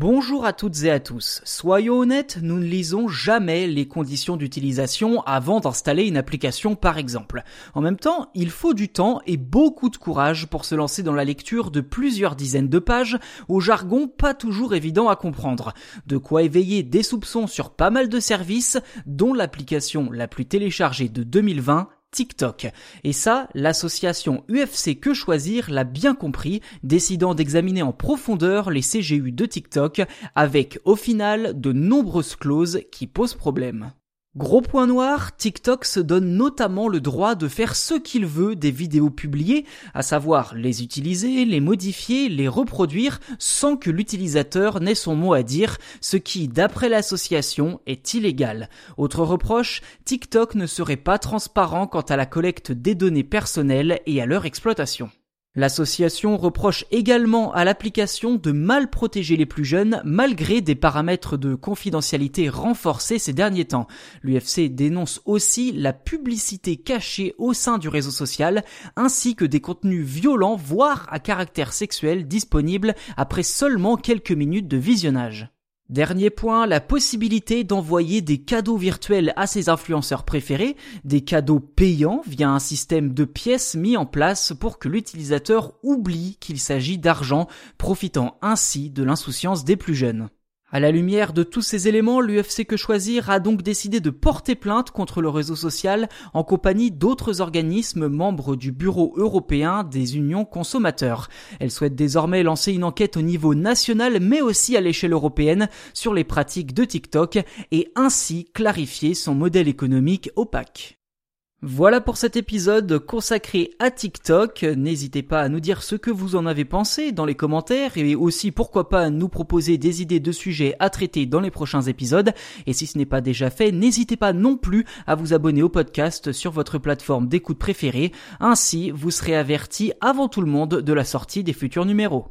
Bonjour à toutes et à tous. Soyons honnêtes, nous ne lisons jamais les conditions d'utilisation avant d'installer une application par exemple. En même temps, il faut du temps et beaucoup de courage pour se lancer dans la lecture de plusieurs dizaines de pages au jargon pas toujours évident à comprendre. De quoi éveiller des soupçons sur pas mal de services, dont l'application la plus téléchargée de 2020 TikTok. Et ça, l'association UFC Que Choisir l'a bien compris, décidant d'examiner en profondeur les CGU de TikTok avec au final de nombreuses clauses qui posent problème. Gros point noir, TikTok se donne notamment le droit de faire ce qu'il veut des vidéos publiées, à savoir les utiliser, les modifier, les reproduire, sans que l'utilisateur n'ait son mot à dire, ce qui, d'après l'association, est illégal. Autre reproche, TikTok ne serait pas transparent quant à la collecte des données personnelles et à leur exploitation. L'association reproche également à l'application de mal protéger les plus jeunes malgré des paramètres de confidentialité renforcés ces derniers temps. L'UFC dénonce aussi la publicité cachée au sein du réseau social ainsi que des contenus violents voire à caractère sexuel disponibles après seulement quelques minutes de visionnage. Dernier point, la possibilité d'envoyer des cadeaux virtuels à ses influenceurs préférés, des cadeaux payants via un système de pièces mis en place pour que l'utilisateur oublie qu'il s'agit d'argent, profitant ainsi de l'insouciance des plus jeunes. À la lumière de tous ces éléments, l'UFC Que Choisir a donc décidé de porter plainte contre le réseau social en compagnie d'autres organismes membres du Bureau européen des unions consommateurs. Elle souhaite désormais lancer une enquête au niveau national mais aussi à l'échelle européenne sur les pratiques de TikTok et ainsi clarifier son modèle économique opaque. Voilà pour cet épisode consacré à TikTok. N'hésitez pas à nous dire ce que vous en avez pensé dans les commentaires et aussi pourquoi pas nous proposer des idées de sujets à traiter dans les prochains épisodes. Et si ce n'est pas déjà fait, n'hésitez pas non plus à vous abonner au podcast sur votre plateforme d'écoute préférée. Ainsi, vous serez averti avant tout le monde de la sortie des futurs numéros.